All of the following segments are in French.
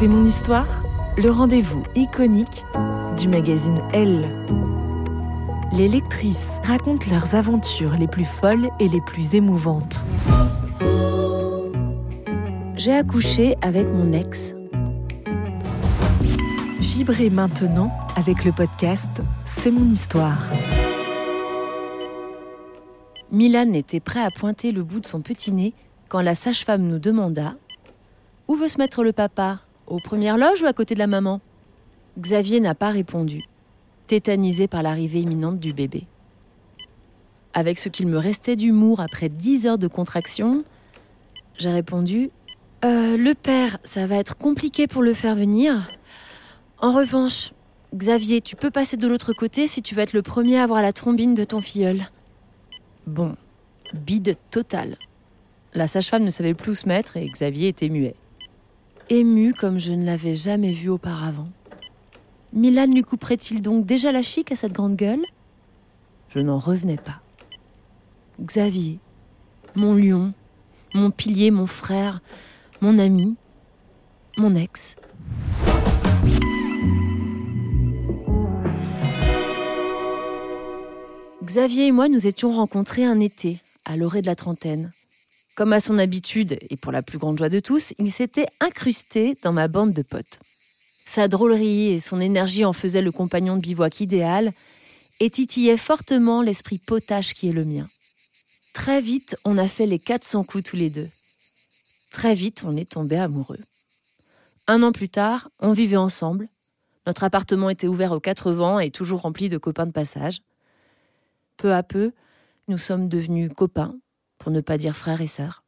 C'est mon histoire, le rendez-vous iconique du magazine Elle. Les lectrices racontent leurs aventures les plus folles et les plus émouvantes. J'ai accouché avec mon ex. Vibrez maintenant avec le podcast C'est mon histoire. Milan était prêt à pointer le bout de son petit nez quand la sage-femme nous demanda Où veut se mettre le papa? Aux premières loges ou à côté de la maman? Xavier n'a pas répondu, tétanisé par l'arrivée imminente du bébé. Avec ce qu'il me restait d'humour après dix heures de contraction, j'ai répondu Euh, Le père, ça va être compliqué pour le faire venir. En revanche, Xavier, tu peux passer de l'autre côté si tu veux être le premier à avoir la trombine de ton filleul. Bon, bide total. La sage-femme ne savait plus où se mettre et Xavier était muet. Ému comme je ne l'avais jamais vu auparavant. Milan lui couperait-il donc déjà la chic à cette grande gueule? Je n'en revenais pas. Xavier, mon lion, mon pilier, mon frère, mon ami, mon ex. Xavier et moi nous étions rencontrés un été, à l'orée de la trentaine. Comme à son habitude, et pour la plus grande joie de tous, il s'était incrusté dans ma bande de potes. Sa drôlerie et son énergie en faisaient le compagnon de bivouac idéal et titillaient fortement l'esprit potache qui est le mien. Très vite, on a fait les 400 coups tous les deux. Très vite, on est tombés amoureux. Un an plus tard, on vivait ensemble. Notre appartement était ouvert aux quatre vents et toujours rempli de copains de passage. Peu à peu, nous sommes devenus copains, pour ne pas dire frères et sœurs.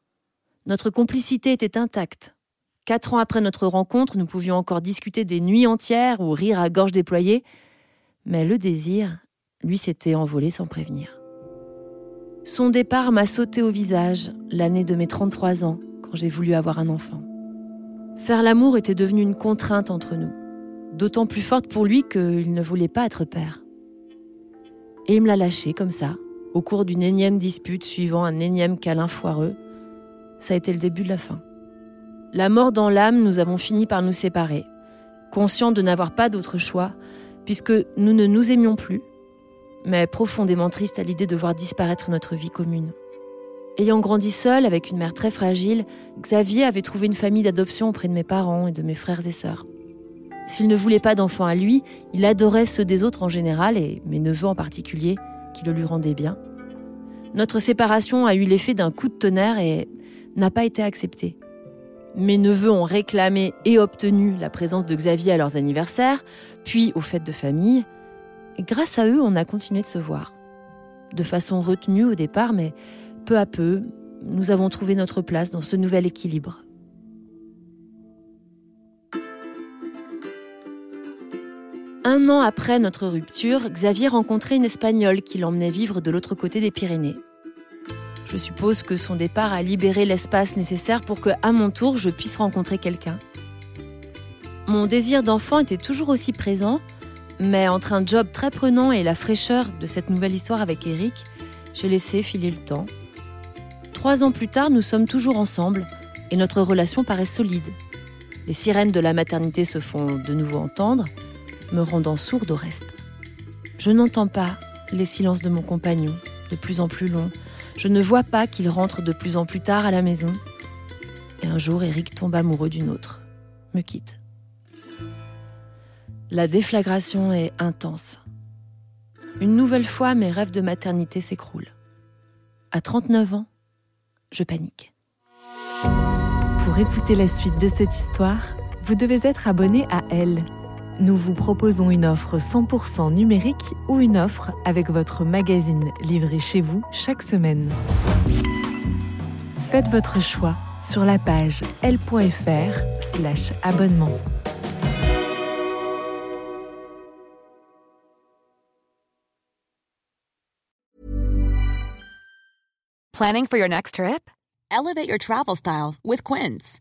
Notre complicité était intacte. Quatre ans après notre rencontre, nous pouvions encore discuter des nuits entières ou rire à gorge déployée, mais le désir, lui, s'était envolé sans prévenir. Son départ m'a sauté au visage l'année de mes 33 ans, quand j'ai voulu avoir un enfant. Faire l'amour était devenu une contrainte entre nous, d'autant plus forte pour lui qu'il ne voulait pas être père. Et il me l'a lâché comme ça, au cours d'une énième dispute suivant un énième câlin foireux. Ça a été le début de la fin. La mort dans l'âme, nous avons fini par nous séparer, conscients de n'avoir pas d'autre choix, puisque nous ne nous aimions plus, mais profondément tristes à l'idée de voir disparaître notre vie commune. Ayant grandi seul avec une mère très fragile, Xavier avait trouvé une famille d'adoption auprès de mes parents et de mes frères et sœurs. S'il ne voulait pas d'enfants à lui, il adorait ceux des autres en général et mes neveux en particulier, qui le lui rendaient bien. Notre séparation a eu l'effet d'un coup de tonnerre et n'a pas été acceptée. Mes neveux ont réclamé et obtenu la présence de Xavier à leurs anniversaires, puis aux fêtes de famille. Grâce à eux, on a continué de se voir. de façon retenue au départ, mais peu à peu, nous avons trouvé notre place dans ce nouvel équilibre. Un an après notre rupture, Xavier rencontrait une Espagnole qui l'emmenait vivre de l'autre côté des Pyrénées. Je suppose que son départ a libéré l'espace nécessaire pour que, à mon tour, je puisse rencontrer quelqu'un. Mon désir d'enfant était toujours aussi présent, mais entre un job très prenant et la fraîcheur de cette nouvelle histoire avec Eric, j'ai laissé filer le temps. Trois ans plus tard, nous sommes toujours ensemble et notre relation paraît solide. Les sirènes de la maternité se font de nouveau entendre, me rendant sourde au reste. Je n'entends pas les silences de mon compagnon, de plus en plus longs. Je ne vois pas qu'il rentre de plus en plus tard à la maison. Et un jour, Eric tombe amoureux d'une autre, me quitte. La déflagration est intense. Une nouvelle fois, mes rêves de maternité s'écroulent. À 39 ans, je panique. Pour écouter la suite de cette histoire, vous devez être abonné à Elle nous vous proposons une offre 100% numérique ou une offre avec votre magazine livré chez vous chaque semaine. Faites votre choix sur la page l.fr slash abonnement. Planning for your next trip? Elevate your travel style with Quince.